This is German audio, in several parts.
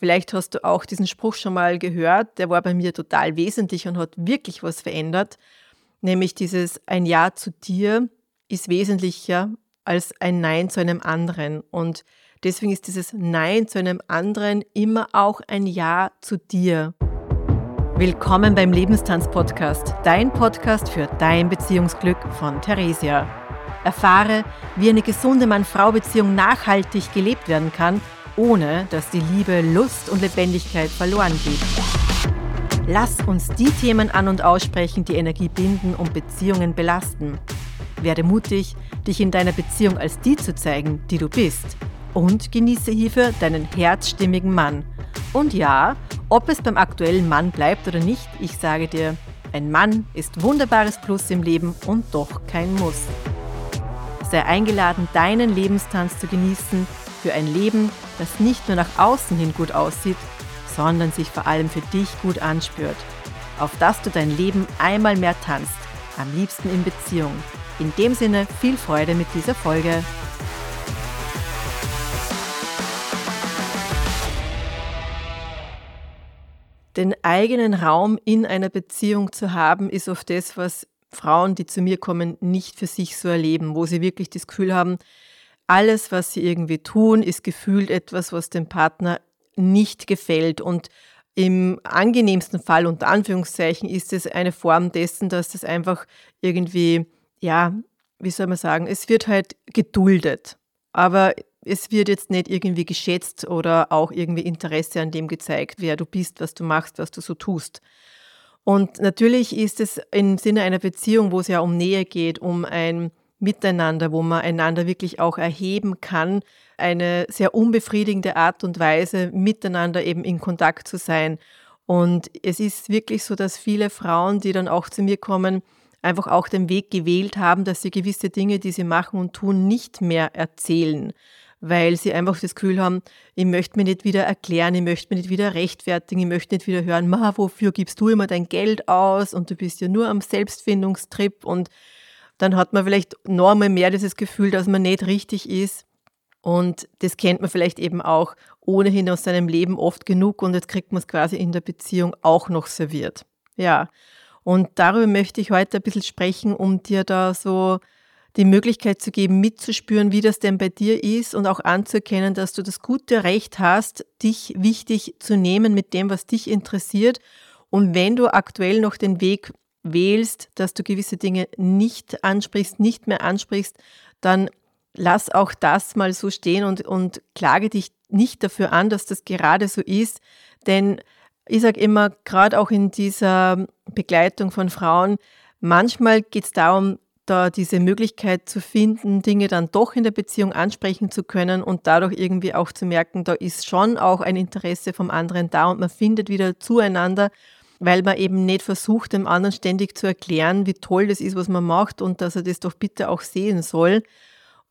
Vielleicht hast du auch diesen Spruch schon mal gehört, der war bei mir total wesentlich und hat wirklich was verändert, nämlich dieses ein Ja zu dir ist wesentlicher als ein Nein zu einem anderen. Und deswegen ist dieses Nein zu einem anderen immer auch ein Ja zu dir. Willkommen beim Lebenstanz-Podcast, dein Podcast für dein Beziehungsglück von Theresia. Erfahre, wie eine gesunde Mann-Frau-Beziehung nachhaltig gelebt werden kann – ohne dass die Liebe, Lust und Lebendigkeit verloren geht. Lass uns die Themen an und aussprechen, die Energie binden und Beziehungen belasten. Werde mutig, dich in deiner Beziehung als die zu zeigen, die du bist. Und genieße hierfür deinen herzstimmigen Mann. Und ja, ob es beim aktuellen Mann bleibt oder nicht, ich sage dir, ein Mann ist wunderbares Plus im Leben und doch kein Muss. Sei eingeladen, deinen Lebenstanz zu genießen für ein Leben, das nicht nur nach außen hin gut aussieht, sondern sich vor allem für dich gut anspürt. Auf dass du dein Leben einmal mehr tanzt, am liebsten in Beziehung. In dem Sinne viel Freude mit dieser Folge. Den eigenen Raum in einer Beziehung zu haben, ist oft das, was Frauen, die zu mir kommen, nicht für sich so erleben, wo sie wirklich das Gefühl haben, alles, was sie irgendwie tun, ist gefühlt etwas, was dem Partner nicht gefällt. Und im angenehmsten Fall, unter Anführungszeichen, ist es eine Form dessen, dass das einfach irgendwie, ja, wie soll man sagen, es wird halt geduldet. Aber es wird jetzt nicht irgendwie geschätzt oder auch irgendwie Interesse an dem gezeigt, wer du bist, was du machst, was du so tust. Und natürlich ist es im Sinne einer Beziehung, wo es ja um Nähe geht, um ein Miteinander, wo man einander wirklich auch erheben kann, eine sehr unbefriedigende Art und Weise, miteinander eben in Kontakt zu sein. Und es ist wirklich so, dass viele Frauen, die dann auch zu mir kommen, einfach auch den Weg gewählt haben, dass sie gewisse Dinge, die sie machen und tun, nicht mehr erzählen, weil sie einfach das Gefühl haben, ich möchte mir nicht wieder erklären, ich möchte mir nicht wieder rechtfertigen, ich möchte nicht wieder hören, Ma, wofür gibst du immer dein Geld aus und du bist ja nur am Selbstfindungstrip und dann hat man vielleicht noch einmal mehr dieses Gefühl, dass man nicht richtig ist. Und das kennt man vielleicht eben auch ohnehin aus seinem Leben oft genug und jetzt kriegt man es quasi in der Beziehung auch noch serviert. Ja, und darüber möchte ich heute ein bisschen sprechen, um dir da so die Möglichkeit zu geben, mitzuspüren, wie das denn bei dir ist und auch anzuerkennen, dass du das gute Recht hast, dich wichtig zu nehmen mit dem, was dich interessiert. Und wenn du aktuell noch den Weg wählst, dass du gewisse Dinge nicht ansprichst, nicht mehr ansprichst, dann lass auch das mal so stehen und, und klage dich nicht dafür an, dass das gerade so ist. Denn ich sage immer, gerade auch in dieser Begleitung von Frauen, manchmal geht es darum, da diese Möglichkeit zu finden, Dinge dann doch in der Beziehung ansprechen zu können und dadurch irgendwie auch zu merken, da ist schon auch ein Interesse vom anderen da und man findet wieder zueinander weil man eben nicht versucht, dem anderen ständig zu erklären, wie toll das ist, was man macht und dass er das doch bitte auch sehen soll.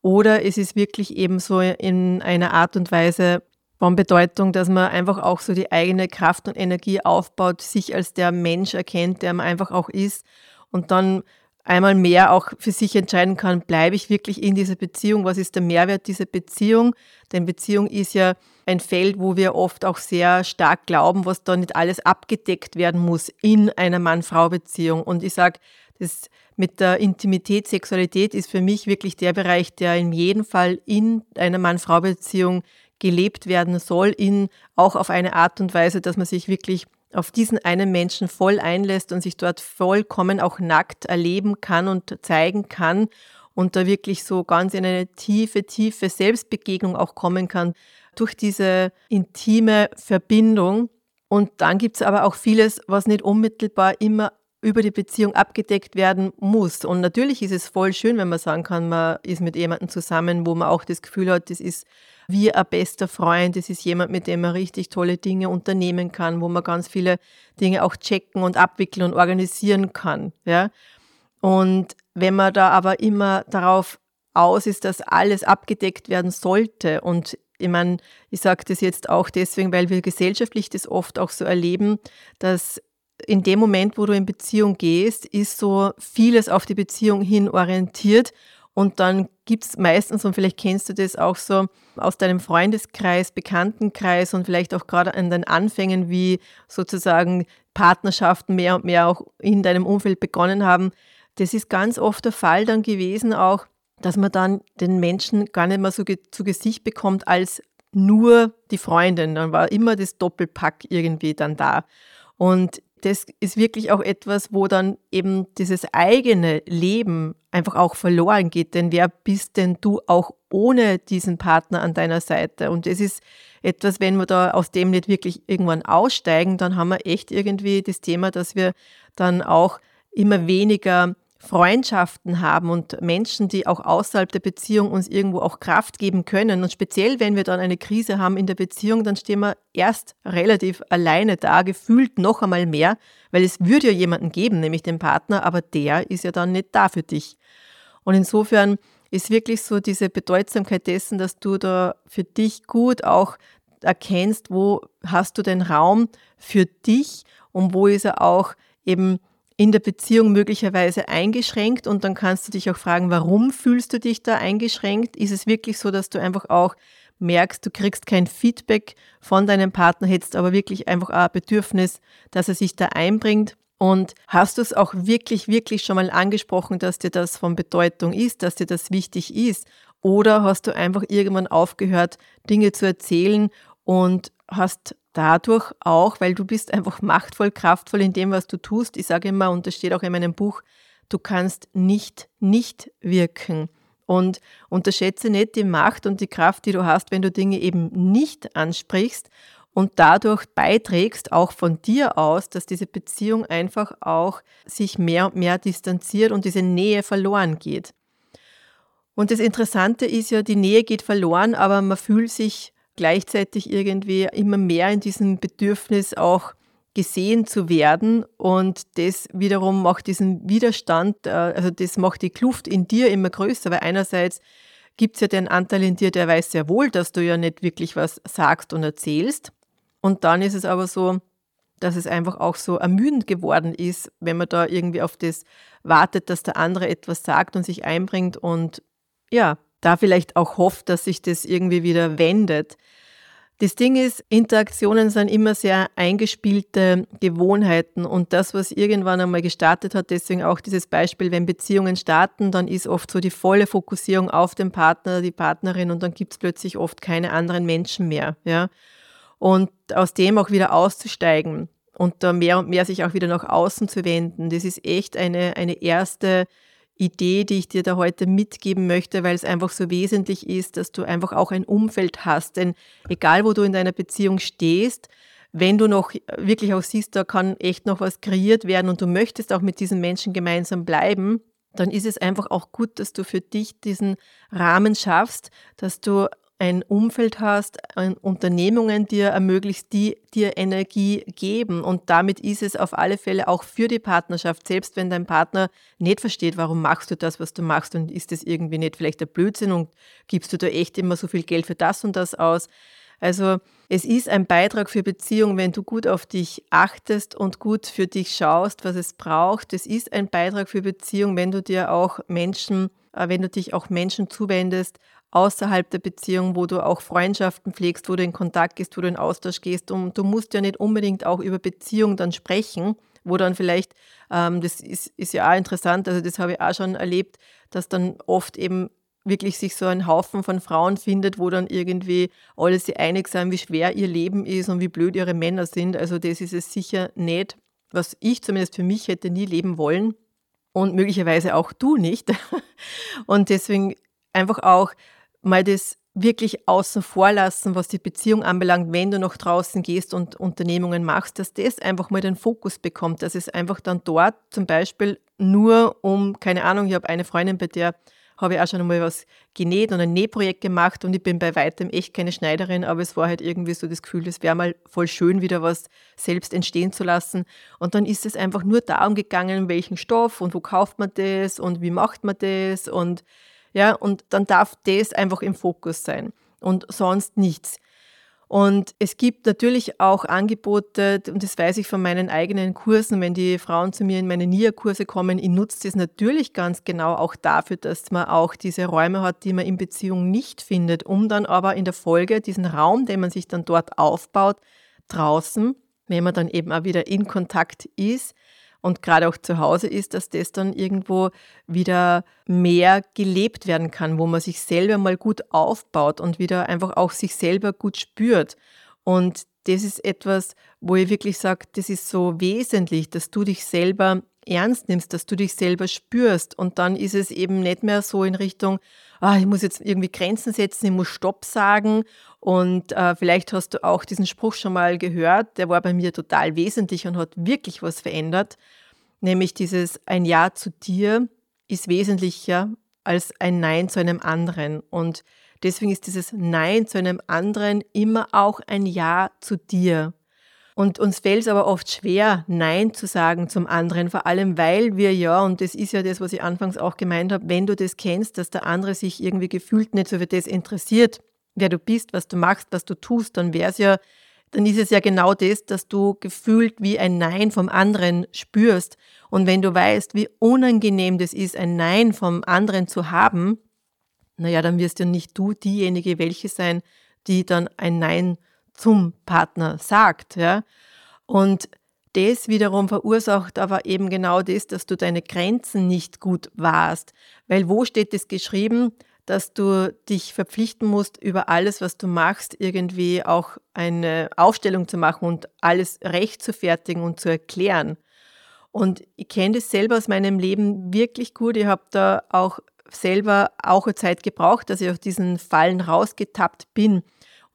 Oder es ist wirklich eben so in einer Art und Weise von Bedeutung, dass man einfach auch so die eigene Kraft und Energie aufbaut, sich als der Mensch erkennt, der man einfach auch ist und dann einmal mehr auch für sich entscheiden kann, bleibe ich wirklich in dieser Beziehung, was ist der Mehrwert dieser Beziehung? Denn Beziehung ist ja ein Feld, wo wir oft auch sehr stark glauben, was da nicht alles abgedeckt werden muss in einer Mann-Frau-Beziehung. Und ich sage, das mit der Intimität, Sexualität ist für mich wirklich der Bereich, der in jedem Fall in einer Mann-Frau-Beziehung gelebt werden soll, in auch auf eine Art und Weise, dass man sich wirklich auf diesen einen Menschen voll einlässt und sich dort vollkommen auch nackt erleben kann und zeigen kann und da wirklich so ganz in eine tiefe, tiefe Selbstbegegnung auch kommen kann durch diese intime Verbindung. Und dann gibt es aber auch vieles, was nicht unmittelbar immer über die Beziehung abgedeckt werden muss. Und natürlich ist es voll schön, wenn man sagen kann, man ist mit jemandem zusammen, wo man auch das Gefühl hat, das ist wie ein bester Freund, das ist jemand, mit dem man richtig tolle Dinge unternehmen kann, wo man ganz viele Dinge auch checken und abwickeln und organisieren kann. Ja? Und wenn man da aber immer darauf aus ist, dass alles abgedeckt werden sollte und ich meine, ich sage das jetzt auch deswegen, weil wir gesellschaftlich das oft auch so erleben, dass in dem Moment, wo du in Beziehung gehst, ist so vieles auf die Beziehung hin orientiert Und dann gibt es meistens, und vielleicht kennst du das auch so aus deinem Freundeskreis, Bekanntenkreis und vielleicht auch gerade an den Anfängen, wie sozusagen Partnerschaften mehr und mehr auch in deinem Umfeld begonnen haben. Das ist ganz oft der Fall dann gewesen auch, dass man dann den Menschen gar nicht mehr so zu Gesicht bekommt als nur die Freundin. Dann war immer das Doppelpack irgendwie dann da. Und das ist wirklich auch etwas, wo dann eben dieses eigene Leben einfach auch verloren geht. Denn wer bist denn du auch ohne diesen Partner an deiner Seite? Und das ist etwas, wenn wir da aus dem nicht wirklich irgendwann aussteigen, dann haben wir echt irgendwie das Thema, dass wir dann auch immer weniger Freundschaften haben und Menschen, die auch außerhalb der Beziehung uns irgendwo auch Kraft geben können. Und speziell, wenn wir dann eine Krise haben in der Beziehung, dann stehen wir erst relativ alleine da, gefühlt noch einmal mehr, weil es würde ja jemanden geben, nämlich den Partner, aber der ist ja dann nicht da für dich. Und insofern ist wirklich so diese Bedeutsamkeit dessen, dass du da für dich gut auch erkennst, wo hast du den Raum für dich und wo ist er auch eben in der Beziehung möglicherweise eingeschränkt und dann kannst du dich auch fragen, warum fühlst du dich da eingeschränkt? Ist es wirklich so, dass du einfach auch merkst, du kriegst kein Feedback von deinem Partner, hättest aber wirklich einfach ein Bedürfnis, dass er sich da einbringt? Und hast du es auch wirklich, wirklich schon mal angesprochen, dass dir das von Bedeutung ist, dass dir das wichtig ist? Oder hast du einfach irgendwann aufgehört, Dinge zu erzählen und hast dadurch auch, weil du bist einfach machtvoll, kraftvoll in dem, was du tust. Ich sage immer, und das steht auch in meinem Buch, du kannst nicht nicht wirken. Und unterschätze nicht die Macht und die Kraft, die du hast, wenn du Dinge eben nicht ansprichst und dadurch beiträgst, auch von dir aus, dass diese Beziehung einfach auch sich mehr und mehr distanziert und diese Nähe verloren geht. Und das Interessante ist ja, die Nähe geht verloren, aber man fühlt sich gleichzeitig irgendwie immer mehr in diesem Bedürfnis auch gesehen zu werden. Und das wiederum macht diesen Widerstand, äh, also das macht die Kluft in dir immer größer, weil einerseits gibt es ja den Anteil in dir, der weiß sehr wohl, dass du ja nicht wirklich was sagst und erzählst. Und dann ist es aber so, dass es einfach auch so ermüdend geworden ist, wenn man da irgendwie auf das wartet, dass der andere etwas sagt und sich einbringt und ja, da vielleicht auch hofft, dass sich das irgendwie wieder wendet. Das Ding ist, Interaktionen sind immer sehr eingespielte Gewohnheiten und das, was irgendwann einmal gestartet hat, deswegen auch dieses Beispiel, wenn Beziehungen starten, dann ist oft so die volle Fokussierung auf den Partner, die Partnerin und dann gibt es plötzlich oft keine anderen Menschen mehr. Ja? Und aus dem auch wieder auszusteigen und da mehr und mehr sich auch wieder nach außen zu wenden, das ist echt eine, eine erste Idee, die ich dir da heute mitgeben möchte, weil es einfach so wesentlich ist, dass du einfach auch ein Umfeld hast. Denn egal, wo du in deiner Beziehung stehst, wenn du noch wirklich auch siehst, da kann echt noch was kreiert werden und du möchtest auch mit diesen Menschen gemeinsam bleiben, dann ist es einfach auch gut, dass du für dich diesen Rahmen schaffst, dass du ein Umfeld hast, Unternehmungen dir ermöglicht, die dir Energie geben. Und damit ist es auf alle Fälle auch für die Partnerschaft, selbst wenn dein Partner nicht versteht, warum machst du das, was du machst und ist das irgendwie nicht vielleicht der Blödsinn und gibst du da echt immer so viel Geld für das und das aus. Also es ist ein Beitrag für Beziehung, wenn du gut auf dich achtest und gut für dich schaust, was es braucht. Es ist ein Beitrag für Beziehung, wenn du dir auch Menschen, äh, wenn du dich auch Menschen zuwendest, außerhalb der Beziehung, wo du auch Freundschaften pflegst, wo du in Kontakt gehst, wo du in Austausch gehst. Und du musst ja nicht unbedingt auch über Beziehung dann sprechen, wo dann vielleicht, ähm, das ist, ist ja auch interessant, also das habe ich auch schon erlebt, dass dann oft eben wirklich sich so ein Haufen von Frauen findet, wo dann irgendwie alle sich einig sind, wie schwer ihr Leben ist und wie blöd ihre Männer sind. Also das ist es sicher nicht, was ich zumindest für mich hätte nie leben wollen und möglicherweise auch du nicht. Und deswegen einfach auch mal das wirklich außen vor lassen, was die Beziehung anbelangt, wenn du noch draußen gehst und Unternehmungen machst, dass das einfach mal den Fokus bekommt, dass es einfach dann dort zum Beispiel nur um, keine Ahnung, ich habe eine Freundin, bei der habe ich auch schon einmal was genäht und ein Nähprojekt gemacht und ich bin bei weitem echt keine Schneiderin, aber es war halt irgendwie so das Gefühl, es wäre mal voll schön, wieder was selbst entstehen zu lassen. Und dann ist es einfach nur darum gegangen, welchen Stoff und wo kauft man das und wie macht man das und ja, und dann darf das einfach im Fokus sein und sonst nichts. Und es gibt natürlich auch Angebote, und das weiß ich von meinen eigenen Kursen, wenn die Frauen zu mir in meine NIA-Kurse kommen, ich nutze das natürlich ganz genau auch dafür, dass man auch diese Räume hat, die man in Beziehung nicht findet, um dann aber in der Folge diesen Raum, den man sich dann dort aufbaut, draußen, wenn man dann eben auch wieder in Kontakt ist, und gerade auch zu Hause ist, dass das dann irgendwo wieder mehr gelebt werden kann, wo man sich selber mal gut aufbaut und wieder einfach auch sich selber gut spürt. Und das ist etwas, wo ich wirklich sage, das ist so wesentlich, dass du dich selber ernst nimmst, dass du dich selber spürst. Und dann ist es eben nicht mehr so in Richtung, ah, ich muss jetzt irgendwie Grenzen setzen, ich muss Stopp sagen. Und äh, vielleicht hast du auch diesen Spruch schon mal gehört, der war bei mir total wesentlich und hat wirklich was verändert. Nämlich dieses ein Ja zu dir ist wesentlicher als ein Nein zu einem anderen. Und deswegen ist dieses Nein zu einem anderen immer auch ein Ja zu dir. Und uns fällt es aber oft schwer, Nein zu sagen zum anderen, vor allem weil wir ja, und das ist ja das, was ich anfangs auch gemeint habe, wenn du das kennst, dass der andere sich irgendwie gefühlt nicht so für das interessiert, wer du bist, was du machst, was du tust, dann wäre es ja, dann ist es ja genau das, dass du gefühlt wie ein Nein vom anderen spürst. Und wenn du weißt, wie unangenehm das ist, ein Nein vom anderen zu haben, naja, dann wirst ja nicht du diejenige welche sein, die dann ein Nein zum Partner sagt. Ja? Und das wiederum verursacht aber eben genau das, dass du deine Grenzen nicht gut wahrst. Weil wo steht es geschrieben, dass du dich verpflichten musst, über alles, was du machst, irgendwie auch eine Aufstellung zu machen und alles recht zu fertigen und zu erklären. Und ich kenne das selber aus meinem Leben wirklich gut. Ich habe da auch selber auch eine Zeit gebraucht, dass ich aus diesen Fallen rausgetappt bin.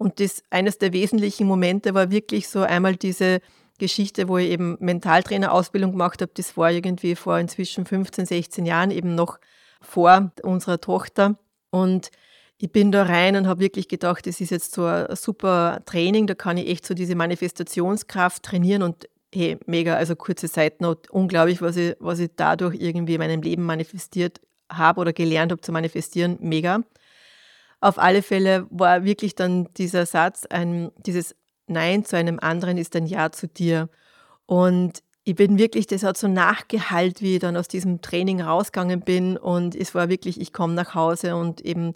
Und das eines der wesentlichen Momente war wirklich so einmal diese Geschichte, wo ich eben Mentaltrainerausbildung gemacht habe. Das war irgendwie vor inzwischen 15, 16 Jahren, eben noch vor unserer Tochter. Und ich bin da rein und habe wirklich gedacht, das ist jetzt so ein super Training, da kann ich echt so diese Manifestationskraft trainieren und hey, mega, also kurze Seitennote, unglaublich, was ich, was ich dadurch irgendwie in meinem Leben manifestiert habe oder gelernt habe zu manifestieren, mega. Auf alle Fälle war wirklich dann dieser Satz, ein, dieses Nein zu einem anderen ist ein Ja zu dir. Und ich bin wirklich, das hat so nachgehalt, wie ich dann aus diesem Training rausgegangen bin. Und es war wirklich, ich komme nach Hause und eben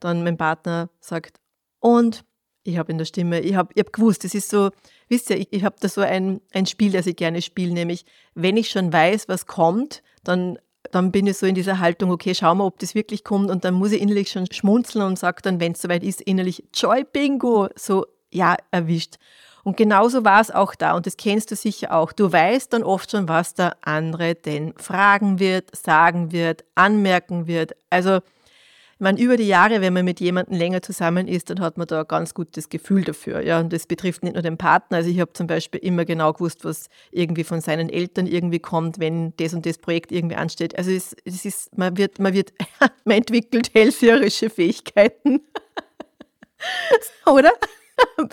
dann mein Partner sagt, und ich habe in der Stimme, ich habe ich hab gewusst, das ist so, wisst ihr, ich, ich habe da so ein, ein Spiel, das ich gerne spiele, nämlich wenn ich schon weiß, was kommt, dann dann bin ich so in dieser Haltung, okay, schauen wir, ob das wirklich kommt. Und dann muss ich innerlich schon schmunzeln und sage dann, wenn es soweit ist, innerlich Joy Bingo, so ja, erwischt. Und genauso war es auch da und das kennst du sicher auch. Du weißt dann oft schon, was der andere denn fragen wird, sagen wird, anmerken wird. Also ich meine, über die Jahre, wenn man mit jemandem länger zusammen ist, dann hat man da ein ganz gutes Gefühl dafür. Ja? Und das betrifft nicht nur den Partner. Also ich habe zum Beispiel immer genau gewusst, was irgendwie von seinen Eltern irgendwie kommt, wenn das und das Projekt irgendwie ansteht. Also es, es ist, man wird, man wird, man entwickelt hellseherische Fähigkeiten. Oder?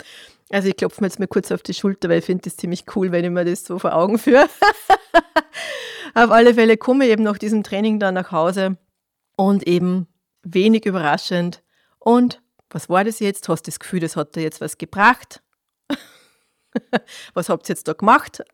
Also ich klopfe mir jetzt mal kurz auf die Schulter, weil ich finde das ziemlich cool, wenn ich mir das so vor Augen führe. auf alle Fälle komme ich eben nach diesem Training dann nach Hause und eben wenig überraschend. Und was war das jetzt? Hast du das Gefühl, das hat dir jetzt was gebracht? was habt ihr jetzt da gemacht?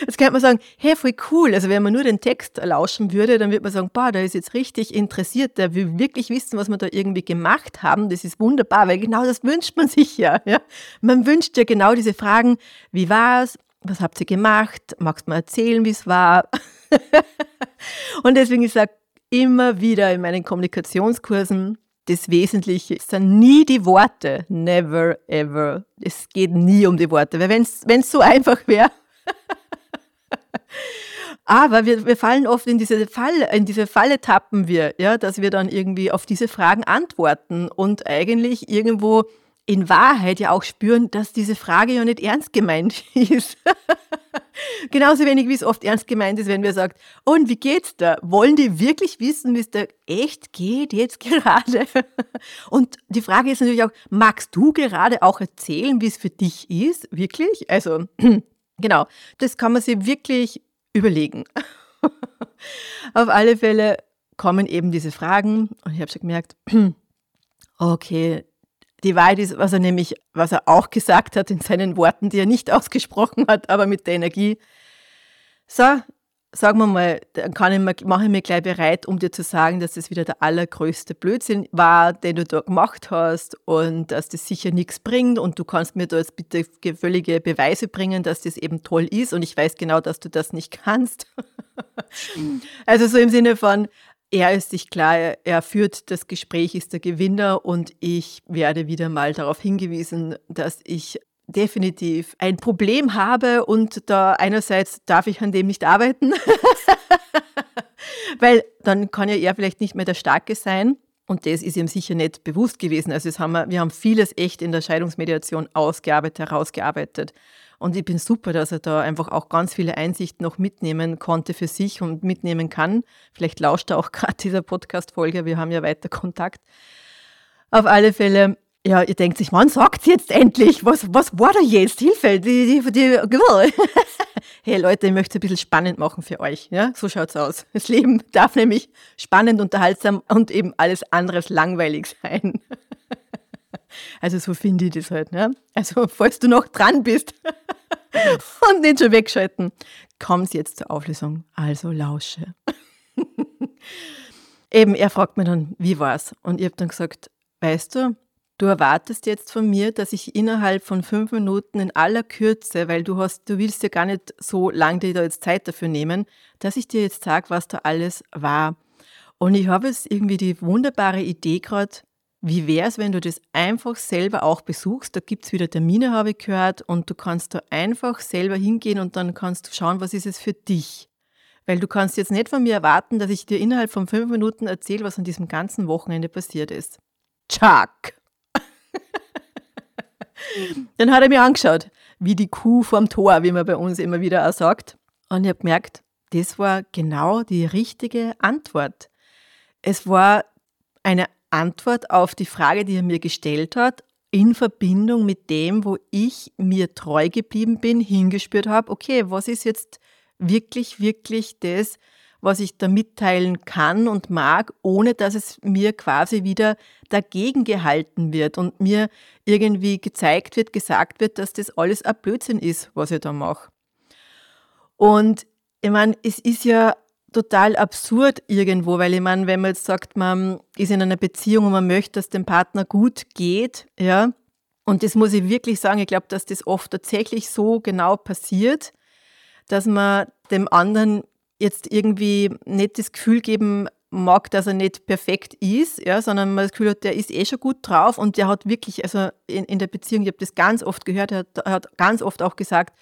Jetzt könnte man sagen, hey, voll cool. Also wenn man nur den Text lauschen würde, dann würde man sagen, boah, der ist jetzt richtig interessiert, der will wirklich wissen, was wir da irgendwie gemacht haben. Das ist wunderbar, weil genau das wünscht man sich ja. ja? Man wünscht ja genau diese Fragen, wie war es, was habt ihr gemacht, magst du mal erzählen, wie es war? Und deswegen, ich sage, immer wieder in meinen Kommunikationskursen, das Wesentliche sind nie die Worte. Never, ever. Es geht nie um die Worte. Weil wenn es so einfach wäre. Aber wir, wir fallen oft in diese Falle, in diese Falle tappen wir, ja, dass wir dann irgendwie auf diese Fragen antworten und eigentlich irgendwo in Wahrheit ja auch spüren, dass diese Frage ja nicht ernst gemeint ist. Genauso wenig wie es oft ernst gemeint ist, wenn wir sagen, und wie geht's da? Wollen die wirklich wissen, wie es da echt geht jetzt gerade? Und die Frage ist natürlich auch, magst du gerade auch erzählen, wie es für dich ist? Wirklich? Also, genau, das kann man sich wirklich überlegen. Auf alle Fälle kommen eben diese Fragen und ich habe schon gemerkt, okay, Die Wahrheit ist, was er nämlich, was er auch gesagt hat in seinen Worten, die er nicht ausgesprochen hat, aber mit der Energie. So, sagen wir mal, dann kann ich mir, mache ich mir gleich bereit, um dir zu sagen, dass das wieder der allergrößte Blödsinn war, den du da gemacht hast und dass das sicher nichts bringt und du kannst mir da jetzt bitte völlige Beweise bringen, dass das eben toll ist und ich weiß genau, dass du das nicht kannst. also so im Sinne von, er ist sich klar, er führt das Gespräch, ist der Gewinner und ich werde wieder mal darauf hingewiesen, dass ich definitiv ein Problem habe und da einerseits darf ich an dem nicht arbeiten, weil dann kann ja er vielleicht nicht mehr der Starke sein. Und das ist ihm sicher nicht bewusst gewesen. Also haben wir, wir haben vieles echt in der Scheidungsmediation ausgearbeitet, herausgearbeitet. Und ich bin super, dass er da einfach auch ganz viele Einsichten noch mitnehmen konnte für sich und mitnehmen kann. Vielleicht lauscht er auch gerade dieser Podcast-Folge. Wir haben ja weiter Kontakt. Auf alle Fälle ja, ihr denkt sich, wann sagt sie jetzt endlich? Was, was war da jetzt? Hilfe! Die, die, die, hey Leute, ich möchte es ein bisschen spannend machen für euch. Ja? So es aus. Das Leben darf nämlich spannend, unterhaltsam und eben alles anderes langweilig sein. Also so finde ich das halt. Ne? Also falls du noch dran bist und nicht schon wegschalten, kommt jetzt zur Auflösung. Also lausche. Eben, er fragt mich dann, wie war's? Und ich habe dann gesagt, weißt du, Du erwartest jetzt von mir, dass ich innerhalb von fünf Minuten in aller Kürze, weil du hast, du willst ja gar nicht so lange dir da jetzt Zeit dafür nehmen, dass ich dir jetzt sage, was da alles war. Und ich habe jetzt irgendwie die wunderbare Idee gerade, wie wäre es, wenn du das einfach selber auch besuchst? Da gibt es wieder Termine, habe ich gehört, und du kannst da einfach selber hingehen und dann kannst du schauen, was ist es für dich. Weil du kannst jetzt nicht von mir erwarten, dass ich dir innerhalb von fünf Minuten erzähle, was an diesem ganzen Wochenende passiert ist. Chuck! Dann hat er mir angeschaut, wie die Kuh vorm Tor, wie man bei uns immer wieder auch sagt. Und ich habe gemerkt, das war genau die richtige Antwort. Es war eine Antwort auf die Frage, die er mir gestellt hat, in Verbindung mit dem, wo ich mir treu geblieben bin, hingespürt habe, okay, was ist jetzt wirklich, wirklich das, was ich da mitteilen kann und mag, ohne dass es mir quasi wieder dagegen gehalten wird und mir irgendwie gezeigt wird, gesagt wird, dass das alles ein Blödsinn ist, was ich da mache. Und ich meine, es ist ja total absurd irgendwo, weil ich meine, wenn man jetzt sagt, man ist in einer Beziehung und man möchte, dass dem Partner gut geht, ja, und das muss ich wirklich sagen, ich glaube, dass das oft tatsächlich so genau passiert, dass man dem anderen jetzt irgendwie nicht das Gefühl geben mag, dass er nicht perfekt ist, ja, sondern man das Gefühl hat, der ist eh schon gut drauf und der hat wirklich, also in, in der Beziehung, ich habe das ganz oft gehört, er hat, er hat ganz oft auch gesagt,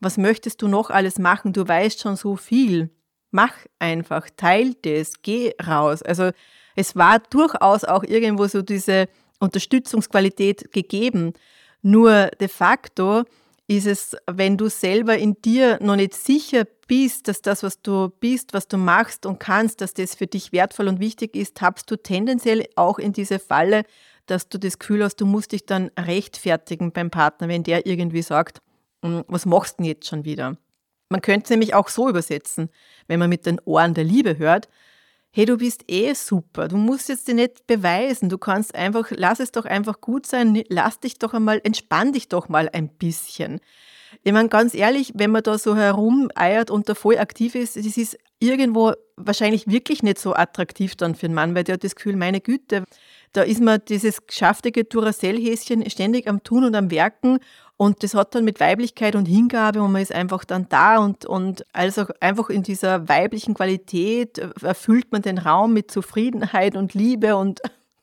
was möchtest du noch alles machen? Du weißt schon so viel. Mach einfach, teil das, geh raus. Also es war durchaus auch irgendwo so diese Unterstützungsqualität gegeben. Nur de facto ist es, wenn du selber in dir noch nicht sicher bist, dass das, was du bist, was du machst und kannst, dass das für dich wertvoll und wichtig ist, tappst du tendenziell auch in diese Falle, dass du das Gefühl hast, du musst dich dann rechtfertigen beim Partner, wenn der irgendwie sagt, hm, was machst du denn jetzt schon wieder? Man könnte es nämlich auch so übersetzen, wenn man mit den Ohren der Liebe hört, hey, du bist eh super, du musst jetzt dir nicht beweisen, du kannst einfach, lass es doch einfach gut sein, lass dich doch einmal, entspann dich doch mal ein bisschen. Ich meine, ganz ehrlich, wenn man da so herumeiert und da voll aktiv ist, das ist irgendwo wahrscheinlich wirklich nicht so attraktiv dann für einen Mann, weil der hat das Gefühl, meine Güte, da ist man dieses geschäftige Duracell-Häschen ständig am Tun und am Werken und das hat dann mit Weiblichkeit und Hingabe und man ist einfach dann da und, und also einfach in dieser weiblichen Qualität erfüllt man den Raum mit Zufriedenheit und Liebe und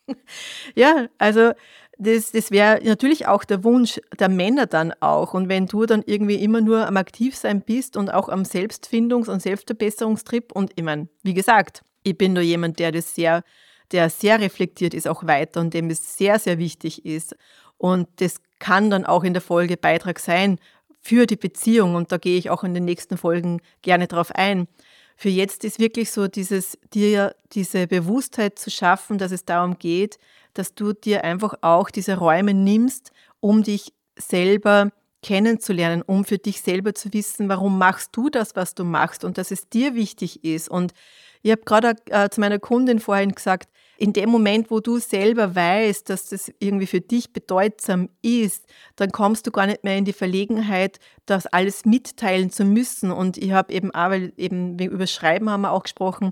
ja, also das, das wäre natürlich auch der Wunsch der Männer dann auch. Und wenn du dann irgendwie immer nur am Aktivsein bist und auch am Selbstfindungs- und Selbstverbesserungstrip und ich meine, wie gesagt, ich bin nur jemand, der das sehr, der sehr reflektiert ist, auch weiter und dem es sehr, sehr wichtig ist. Und das kann dann auch in der Folge Beitrag sein für die Beziehung. Und da gehe ich auch in den nächsten Folgen gerne drauf ein. Für jetzt ist wirklich so dieses, dir diese Bewusstheit zu schaffen, dass es darum geht, dass du dir einfach auch diese Räume nimmst, um dich selber kennenzulernen, um für dich selber zu wissen, warum machst du das, was du machst und dass es dir wichtig ist. Und ich habe gerade äh, zu meiner Kundin vorhin gesagt, in dem Moment, wo du selber weißt, dass das irgendwie für dich bedeutsam ist, dann kommst du gar nicht mehr in die Verlegenheit, das alles mitteilen zu müssen. Und ich habe eben auch, weil eben über Schreiben haben wir auch gesprochen,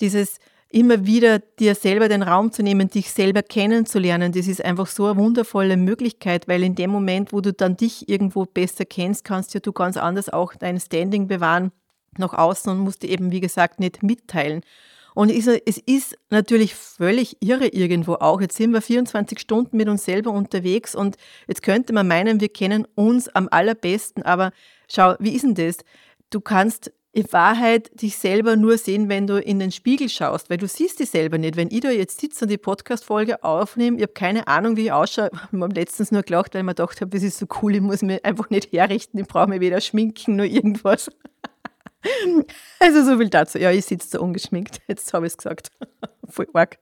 dieses immer wieder dir selber den Raum zu nehmen, dich selber kennenzulernen, das ist einfach so eine wundervolle Möglichkeit, weil in dem Moment, wo du dann dich irgendwo besser kennst, kannst ja du ganz anders auch dein Standing bewahren nach außen und musst dir eben, wie gesagt, nicht mitteilen. Und es ist natürlich völlig irre irgendwo auch. Jetzt sind wir 24 Stunden mit uns selber unterwegs und jetzt könnte man meinen, wir kennen uns am allerbesten. Aber schau, wie ist denn das? Du kannst in Wahrheit dich selber nur sehen, wenn du in den Spiegel schaust, weil du siehst dich selber nicht. Wenn ich da jetzt sitze und die Podcast-Folge aufnehme, ich habe keine Ahnung, wie ich ausschaue. Ich habe letztens nur gelacht, weil ich mir gedacht habe, das ist so cool, ich muss mich einfach nicht herrichten, ich brauche mich weder schminken noch irgendwas. Also so viel dazu. Ja, ich sitze so ungeschminkt. Jetzt habe ich es gesagt. Voll arg.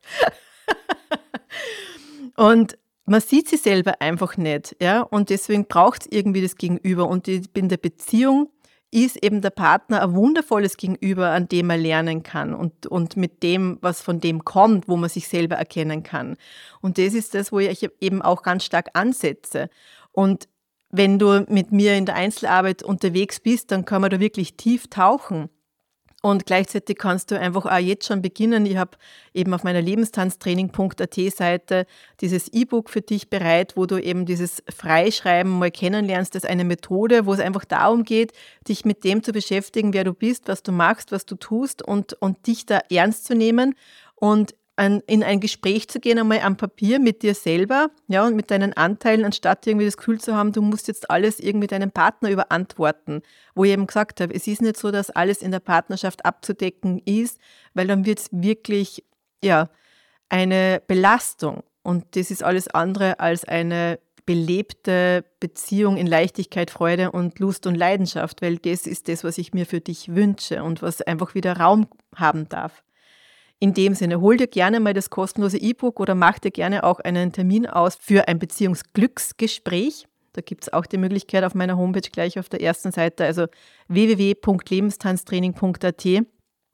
Und man sieht sich selber einfach nicht. Ja? Und deswegen braucht es irgendwie das Gegenüber. Und in der Beziehung ist eben der Partner ein wundervolles Gegenüber, an dem er lernen kann und, und mit dem, was von dem kommt, wo man sich selber erkennen kann. Und das ist das, wo ich eben auch ganz stark ansetze. Und wenn du mit mir in der Einzelarbeit unterwegs bist, dann kann man da wirklich tief tauchen. Und gleichzeitig kannst du einfach auch jetzt schon beginnen. Ich habe eben auf meiner lebenstanztraining.at Seite dieses E-Book für dich bereit, wo du eben dieses Freischreiben mal kennenlernst. Das ist eine Methode, wo es einfach darum geht, dich mit dem zu beschäftigen, wer du bist, was du machst, was du tust und, und dich da ernst zu nehmen und an, in ein Gespräch zu gehen, einmal am Papier mit dir selber, ja, und mit deinen Anteilen, anstatt irgendwie das Gefühl zu haben, du musst jetzt alles irgendwie deinem Partner überantworten. Wo ich eben gesagt habe, es ist nicht so, dass alles in der Partnerschaft abzudecken ist, weil dann wird es wirklich, ja, eine Belastung. Und das ist alles andere als eine belebte Beziehung in Leichtigkeit, Freude und Lust und Leidenschaft, weil das ist das, was ich mir für dich wünsche und was einfach wieder Raum haben darf. In dem Sinne, hol dir gerne mal das kostenlose E-Book oder mach dir gerne auch einen Termin aus für ein Beziehungsglücksgespräch. Da gibt es auch die Möglichkeit auf meiner Homepage gleich auf der ersten Seite, also www.lebenstanztraining.at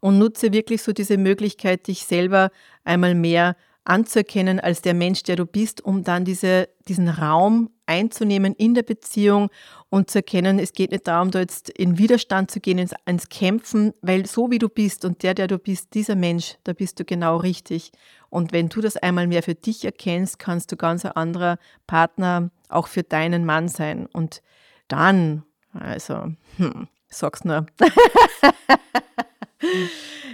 und nutze wirklich so diese Möglichkeit, dich selber einmal mehr anzuerkennen als der Mensch, der du bist, um dann diese, diesen Raum einzunehmen in der Beziehung und zu erkennen, es geht nicht darum, da jetzt in Widerstand zu gehen, ins, ins Kämpfen, weil so wie du bist und der, der du bist, dieser Mensch, da bist du genau richtig. Und wenn du das einmal mehr für dich erkennst, kannst du ganz ein anderer Partner auch für deinen Mann sein. Und dann, also, hm, sag's nur.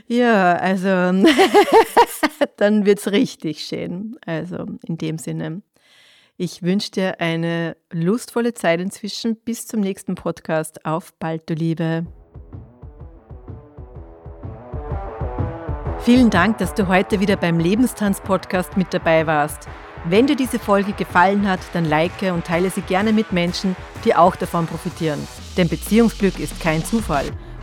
ja, also, dann wird's richtig schön. Also, in dem Sinne. Ich wünsche dir eine lustvolle Zeit inzwischen. Bis zum nächsten Podcast. Auf bald, du Liebe. Vielen Dank, dass du heute wieder beim Lebenstanz-Podcast mit dabei warst. Wenn dir diese Folge gefallen hat, dann like und teile sie gerne mit Menschen, die auch davon profitieren. Denn Beziehungsglück ist kein Zufall